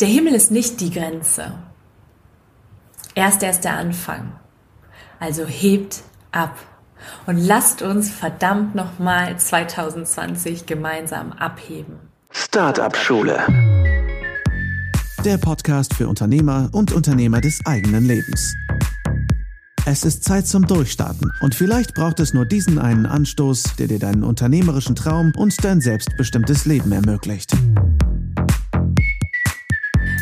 Der Himmel ist nicht die Grenze. Erst erst der Anfang. Also hebt ab und lasst uns verdammt nochmal 2020 gemeinsam abheben. Startup Schule. Der Podcast für Unternehmer und Unternehmer des eigenen Lebens. Es ist Zeit zum Durchstarten und vielleicht braucht es nur diesen einen Anstoß, der dir deinen unternehmerischen Traum und dein selbstbestimmtes Leben ermöglicht.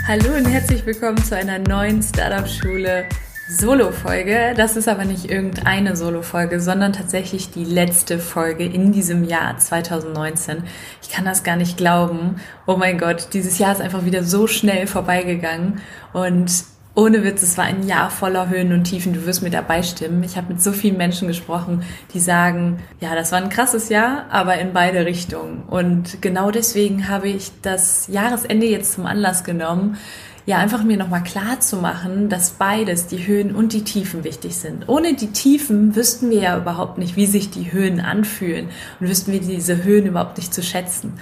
Hallo und herzlich willkommen zu einer neuen Startup-Schule Solo-Folge. Das ist aber nicht irgendeine Solo-Folge, sondern tatsächlich die letzte Folge in diesem Jahr 2019. Ich kann das gar nicht glauben. Oh mein Gott, dieses Jahr ist einfach wieder so schnell vorbeigegangen und ohne Witz, es war ein Jahr voller Höhen und Tiefen. Du wirst mir dabei stimmen. Ich habe mit so vielen Menschen gesprochen, die sagen, ja, das war ein krasses Jahr, aber in beide Richtungen. Und genau deswegen habe ich das Jahresende jetzt zum Anlass genommen, ja, einfach mir nochmal klar zu machen, dass beides, die Höhen und die Tiefen wichtig sind. Ohne die Tiefen wüssten wir ja überhaupt nicht, wie sich die Höhen anfühlen und wüssten wir diese Höhen überhaupt nicht zu schätzen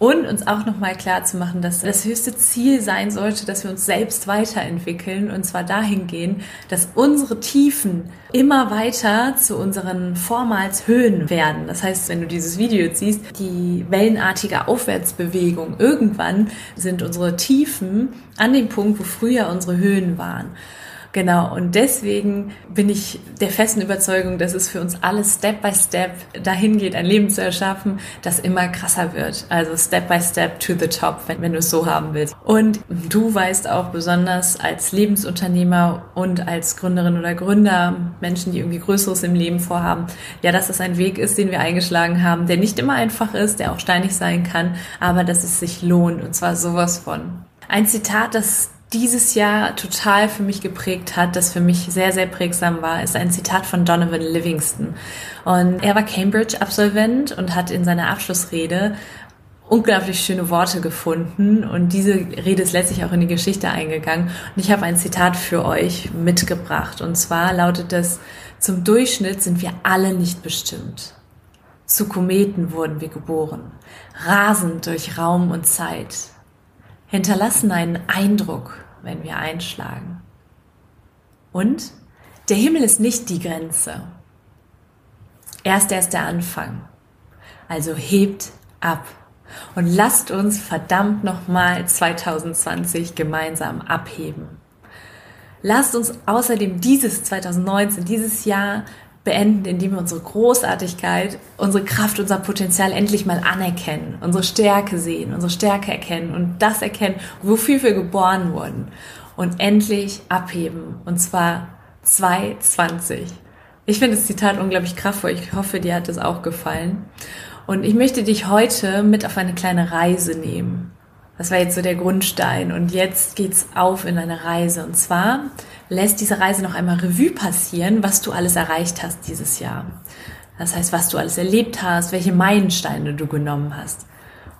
und uns auch nochmal klar zu machen, dass das höchste Ziel sein sollte, dass wir uns selbst weiterentwickeln und zwar dahingehend, dass unsere Tiefen immer weiter zu unseren vormals Höhen werden. Das heißt, wenn du dieses Video jetzt siehst, die wellenartige Aufwärtsbewegung, irgendwann sind unsere Tiefen an dem Punkt, wo früher unsere Höhen waren. Genau, und deswegen bin ich der festen Überzeugung, dass es für uns alle Step by Step dahin geht, ein Leben zu erschaffen, das immer krasser wird. Also Step by Step to the top, wenn, wenn du es so haben willst. Und du weißt auch besonders als Lebensunternehmer und als Gründerin oder Gründer, Menschen, die irgendwie Größeres im Leben vorhaben, ja, dass es ein Weg ist, den wir eingeschlagen haben, der nicht immer einfach ist, der auch steinig sein kann, aber dass es sich lohnt und zwar sowas von. Ein Zitat, das dieses Jahr total für mich geprägt hat, das für mich sehr, sehr prägsam war, ist ein Zitat von Donovan Livingston. Und er war Cambridge-Absolvent und hat in seiner Abschlussrede unglaublich schöne Worte gefunden und diese Rede ist letztlich auch in die Geschichte eingegangen. Und ich habe ein Zitat für euch mitgebracht und zwar lautet es, zum Durchschnitt sind wir alle nicht bestimmt. Zu Kometen wurden wir geboren, rasend durch Raum und Zeit hinterlassen einen Eindruck, wenn wir einschlagen. Und der Himmel ist nicht die Grenze. Erst erst der Anfang. Also hebt ab und lasst uns verdammt nochmal 2020 gemeinsam abheben. Lasst uns außerdem dieses 2019, dieses Jahr beenden, indem wir unsere Großartigkeit, unsere Kraft, unser Potenzial endlich mal anerkennen, unsere Stärke sehen, unsere Stärke erkennen und das erkennen, wofür wir geboren wurden und endlich abheben und zwar 220. Ich finde das Zitat unglaublich kraftvoll. Ich hoffe, dir hat es auch gefallen. Und ich möchte dich heute mit auf eine kleine Reise nehmen. Das war jetzt so der Grundstein und jetzt geht's auf in eine Reise und zwar lässt diese Reise noch einmal Revue passieren, was du alles erreicht hast dieses Jahr. Das heißt, was du alles erlebt hast, welche Meilensteine du genommen hast.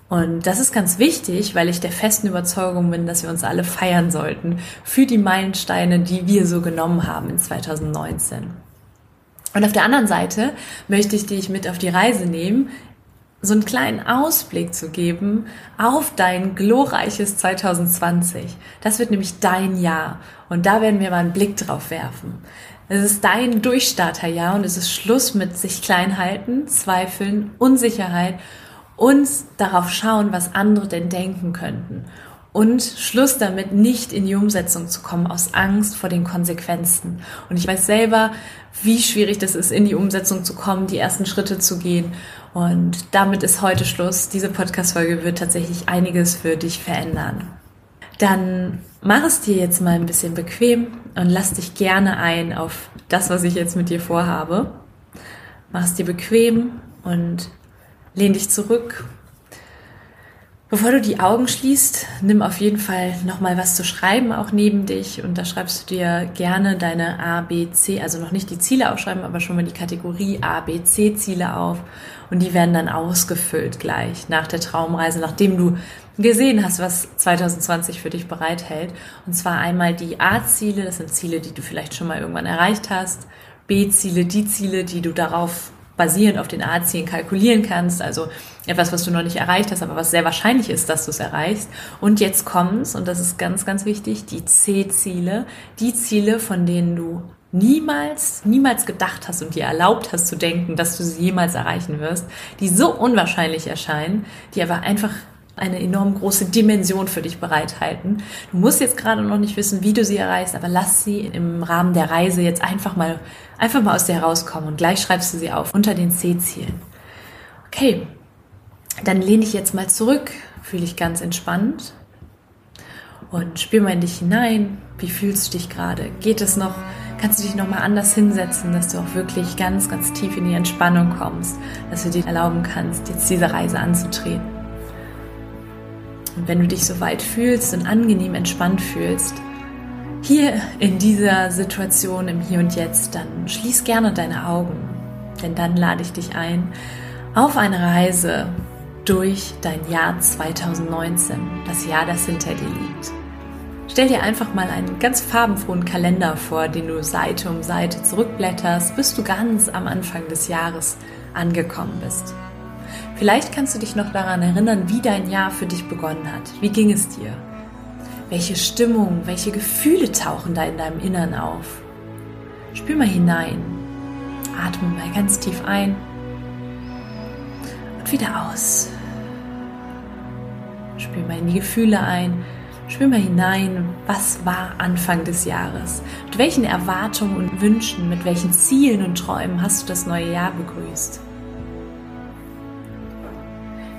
Und das ist ganz wichtig, weil ich der festen Überzeugung bin, dass wir uns alle feiern sollten für die Meilensteine, die wir so genommen haben in 2019. Und auf der anderen Seite möchte ich dich mit auf die Reise nehmen, so einen kleinen Ausblick zu geben auf dein glorreiches 2020. Das wird nämlich dein Jahr. Und da werden wir mal einen Blick drauf werfen. Es ist dein Durchstarterjahr und es ist Schluss mit sich klein halten, Zweifeln, Unsicherheit und darauf schauen, was andere denn denken könnten. Und Schluss damit, nicht in die Umsetzung zu kommen, aus Angst vor den Konsequenzen. Und ich weiß selber, wie schwierig das ist, in die Umsetzung zu kommen, die ersten Schritte zu gehen. Und damit ist heute Schluss. Diese Podcast-Folge wird tatsächlich einiges für dich verändern. Dann mach es dir jetzt mal ein bisschen bequem und lass dich gerne ein auf das, was ich jetzt mit dir vorhabe. Mach es dir bequem und lehn dich zurück. Bevor du die Augen schließt, nimm auf jeden Fall nochmal was zu schreiben, auch neben dich. Und da schreibst du dir gerne deine A, B, C, also noch nicht die Ziele aufschreiben, aber schon mal die Kategorie A, B, C Ziele auf und die werden dann ausgefüllt gleich nach der Traumreise, nachdem du gesehen hast, was 2020 für dich bereithält. Und zwar einmal die A-Ziele, das sind Ziele, die du vielleicht schon mal irgendwann erreicht hast. B-Ziele, die Ziele, die du darauf basierend auf den A-Zielen kalkulieren kannst, also etwas, was du noch nicht erreicht hast, aber was sehr wahrscheinlich ist, dass du es erreichst. Und jetzt kommt's, und das ist ganz, ganz wichtig, die C-Ziele, die Ziele, von denen du niemals, niemals gedacht hast und dir erlaubt hast zu denken, dass du sie jemals erreichen wirst, die so unwahrscheinlich erscheinen, die aber einfach eine enorm große Dimension für dich bereithalten. Du musst jetzt gerade noch nicht wissen, wie du sie erreichst, aber lass sie im Rahmen der Reise jetzt einfach mal, einfach mal aus dir herauskommen und gleich schreibst du sie auf unter den C-Zielen. Okay, dann lehne ich jetzt mal zurück, fühle dich ganz entspannt und spür mal in dich hinein. Wie fühlst du dich gerade? Geht es noch? Kannst du dich noch mal anders hinsetzen, dass du auch wirklich ganz, ganz tief in die Entspannung kommst, dass du dir erlauben kannst, jetzt diese Reise anzutreten. Und wenn du dich so weit fühlst und angenehm entspannt fühlst, hier in dieser Situation im Hier und Jetzt, dann schließ gerne deine Augen, denn dann lade ich dich ein auf eine Reise durch dein Jahr 2019, das Jahr, das hinter dir liegt. Stell dir einfach mal einen ganz farbenfrohen Kalender vor, den du Seite um Seite zurückblätterst, bis du ganz am Anfang des Jahres angekommen bist. Vielleicht kannst du dich noch daran erinnern, wie dein Jahr für dich begonnen hat. Wie ging es dir? Welche Stimmung, welche Gefühle tauchen da in deinem Innern auf? Spür mal hinein. Atme mal ganz tief ein und wieder aus. Spür mal in die Gefühle ein. Spür mal hinein, was war Anfang des Jahres? Mit welchen Erwartungen und Wünschen, mit welchen Zielen und Träumen hast du das neue Jahr begrüßt?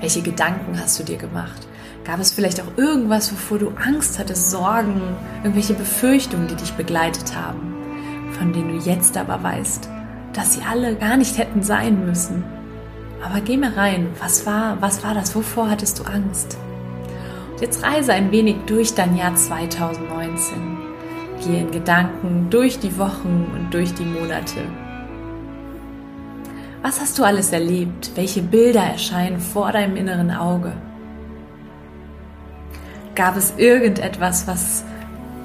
Welche Gedanken hast du dir gemacht? Gab es vielleicht auch irgendwas, wovor du Angst hattest, Sorgen, irgendwelche Befürchtungen, die dich begleitet haben, von denen du jetzt aber weißt, dass sie alle gar nicht hätten sein müssen? Aber geh mal rein, was war, was war das? Wovor hattest du Angst? Und jetzt reise ein wenig durch dein Jahr 2019. Geh in Gedanken durch die Wochen und durch die Monate. Was hast du alles erlebt? Welche Bilder erscheinen vor deinem inneren Auge? Gab es irgendetwas, was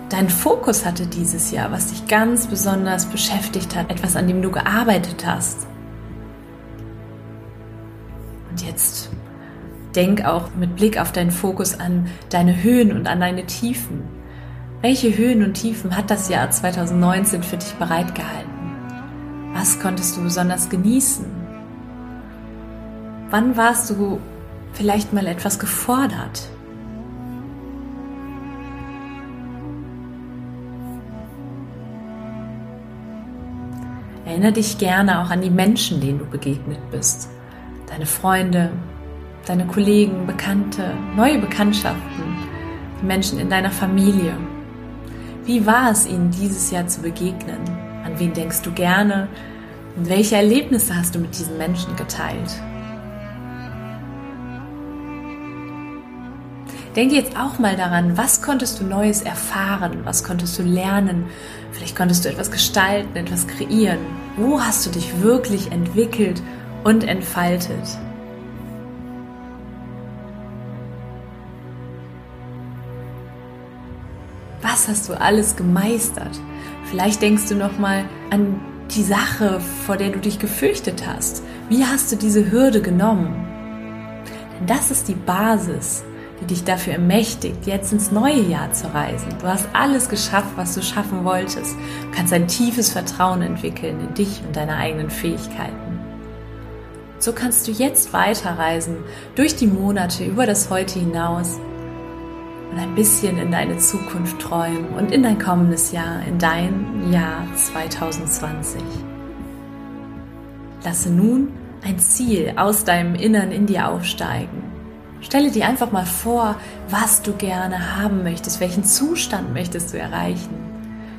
deinen Fokus hatte dieses Jahr, was dich ganz besonders beschäftigt hat, etwas, an dem du gearbeitet hast? Und jetzt denk auch mit Blick auf deinen Fokus an deine Höhen und an deine Tiefen. Welche Höhen und Tiefen hat das Jahr 2019 für dich bereitgehalten? Was konntest du besonders genießen? Wann warst du vielleicht mal etwas gefordert? Erinnere dich gerne auch an die Menschen, denen du begegnet bist. Deine Freunde, deine Kollegen, Bekannte, neue Bekanntschaften, die Menschen in deiner Familie. Wie war es ihnen dieses Jahr zu begegnen? Wen denkst du gerne? Und welche Erlebnisse hast du mit diesen Menschen geteilt? Denke jetzt auch mal daran, was konntest du Neues erfahren, was konntest du lernen, vielleicht konntest du etwas gestalten, etwas kreieren. Wo hast du dich wirklich entwickelt und entfaltet? Was hast du alles gemeistert? Vielleicht denkst du noch mal an die Sache, vor der du dich gefürchtet hast. Wie hast du diese Hürde genommen? Denn das ist die Basis, die dich dafür ermächtigt, jetzt ins neue Jahr zu reisen. Du hast alles geschafft, was du schaffen wolltest. Du kannst ein tiefes Vertrauen entwickeln in dich und deine eigenen Fähigkeiten. So kannst du jetzt weiterreisen durch die Monate über das Heute hinaus und ein bisschen in deine Zukunft träumen und in dein kommendes Jahr, in dein Jahr 2020. Lasse nun ein Ziel aus deinem Innern in dir aufsteigen. Stelle dir einfach mal vor, was du gerne haben möchtest, welchen Zustand möchtest du erreichen.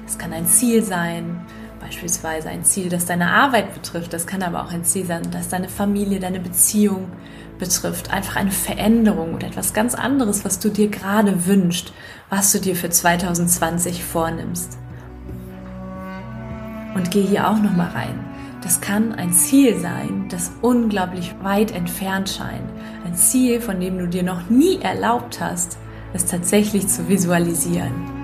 Es kann ein Ziel sein, beispielsweise ein Ziel, das deine Arbeit betrifft. Das kann aber auch ein Ziel sein, das deine Familie, deine Beziehung betrifft, einfach eine Veränderung oder etwas ganz anderes, was du dir gerade wünschst, was du dir für 2020 vornimmst. Und geh hier auch noch mal rein. Das kann ein Ziel sein, das unglaublich weit entfernt scheint. Ein Ziel, von dem du dir noch nie erlaubt hast, es tatsächlich zu visualisieren.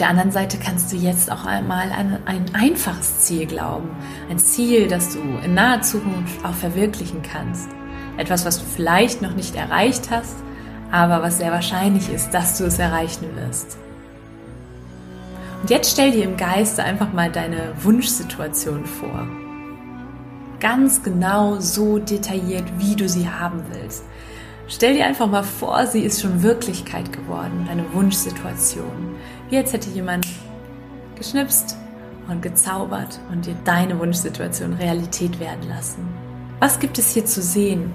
Der anderen Seite kannst du jetzt auch einmal an ein einfaches Ziel glauben. Ein Ziel, das du in naher Zukunft auch verwirklichen kannst. Etwas, was du vielleicht noch nicht erreicht hast, aber was sehr wahrscheinlich ist, dass du es erreichen wirst. Und jetzt stell dir im Geiste einfach mal deine Wunschsituation vor. Ganz genau so detailliert, wie du sie haben willst. Stell dir einfach mal vor, sie ist schon Wirklichkeit geworden, deine Wunschsituation. Als hätte jemand geschnipst und gezaubert und dir deine Wunschsituation Realität werden lassen. Was gibt es hier zu sehen?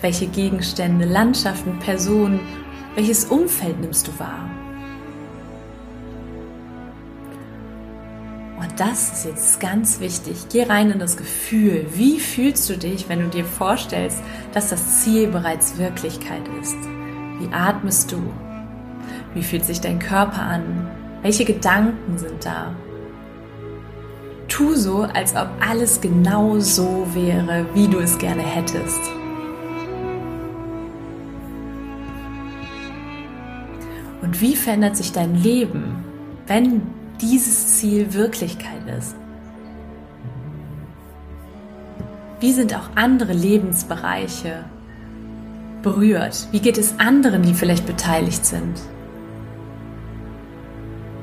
Welche Gegenstände, Landschaften, Personen, welches Umfeld nimmst du wahr? Und das ist jetzt ganz wichtig. Geh rein in das Gefühl. Wie fühlst du dich, wenn du dir vorstellst, dass das Ziel bereits Wirklichkeit ist? Wie atmest du? Wie fühlt sich dein Körper an? Welche Gedanken sind da? Tu so, als ob alles genau so wäre, wie du es gerne hättest. Und wie verändert sich dein Leben, wenn dieses Ziel Wirklichkeit ist? Wie sind auch andere Lebensbereiche berührt? Wie geht es anderen, die vielleicht beteiligt sind?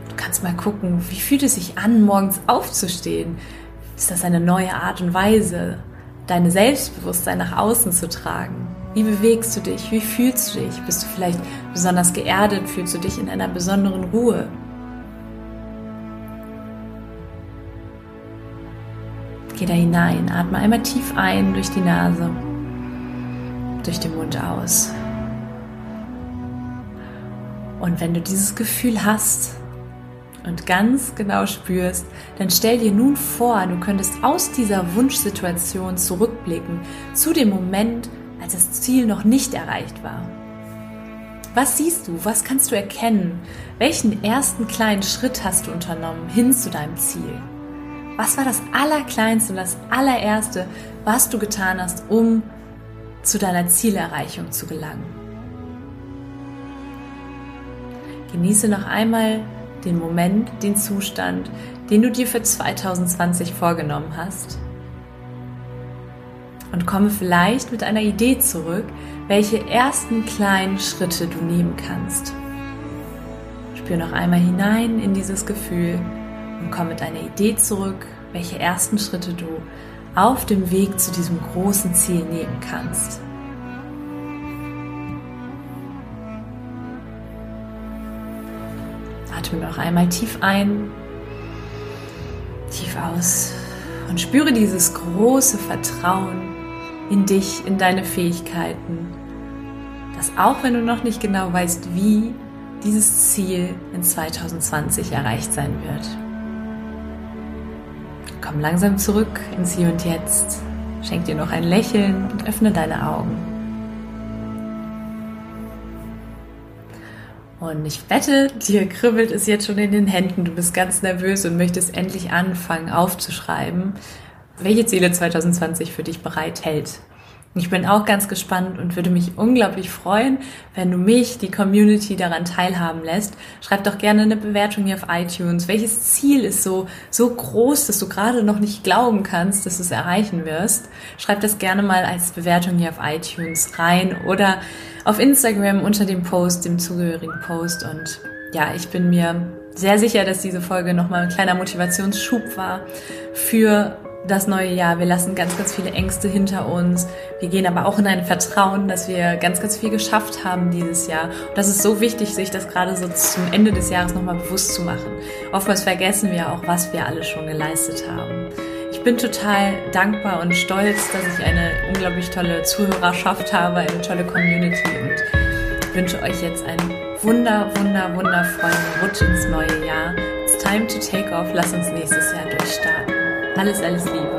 Du kannst mal gucken, wie fühlt es sich an, morgens aufzustehen? Ist das eine neue Art und Weise, deine Selbstbewusstsein nach außen zu tragen? Wie bewegst du dich? Wie fühlst du dich? Bist du vielleicht besonders geerdet? Fühlst du dich in einer besonderen Ruhe? Geh da hinein, atme einmal tief ein durch die Nase, durch den Mund aus. Und wenn du dieses Gefühl hast und ganz genau spürst, dann stell dir nun vor, du könntest aus dieser Wunschsituation zurückblicken zu dem Moment, als das Ziel noch nicht erreicht war. Was siehst du? Was kannst du erkennen? Welchen ersten kleinen Schritt hast du unternommen hin zu deinem Ziel? Was war das Allerkleinste und das allererste, was du getan hast, um zu deiner Zielerreichung zu gelangen? Genieße noch einmal den Moment, den Zustand, den du dir für 2020 vorgenommen hast und komme vielleicht mit einer Idee zurück, welche ersten kleinen Schritte du nehmen kannst. Spür noch einmal hinein in dieses Gefühl und komm mit einer Idee zurück, welche ersten Schritte du auf dem Weg zu diesem großen Ziel nehmen kannst. Atme noch einmal tief ein, tief aus und spüre dieses große Vertrauen in dich, in deine Fähigkeiten, dass auch wenn du noch nicht genau weißt, wie dieses Ziel in 2020 erreicht sein wird. Komm langsam zurück ins Hier und Jetzt, schenk dir noch ein Lächeln und öffne deine Augen. Und ich wette, dir kribbelt es jetzt schon in den Händen. Du bist ganz nervös und möchtest endlich anfangen aufzuschreiben, welche Ziele 2020 für dich bereithält. Ich bin auch ganz gespannt und würde mich unglaublich freuen, wenn du mich, die Community, daran teilhaben lässt. Schreib doch gerne eine Bewertung hier auf iTunes. Welches Ziel ist so, so groß, dass du gerade noch nicht glauben kannst, dass du es erreichen wirst? Schreib das gerne mal als Bewertung hier auf iTunes rein oder auf Instagram unter dem Post, dem zugehörigen Post. Und ja, ich bin mir sehr sicher, dass diese Folge nochmal ein kleiner Motivationsschub war für das neue Jahr. Wir lassen ganz, ganz viele Ängste hinter uns. Wir gehen aber auch in ein Vertrauen, dass wir ganz, ganz viel geschafft haben dieses Jahr. Und das ist so wichtig, sich das gerade so zum Ende des Jahres nochmal bewusst zu machen. Oftmals vergessen wir auch, was wir alles schon geleistet haben. Ich bin total dankbar und stolz, dass ich eine unglaublich tolle Zuhörerschaft habe, eine tolle Community und wünsche euch jetzt einen wunder, wunder, wundervollen Rutsch ins neue Jahr. It's time to take off. Lass uns nächstes Jahr durchstarten. Alles, alles Liebe.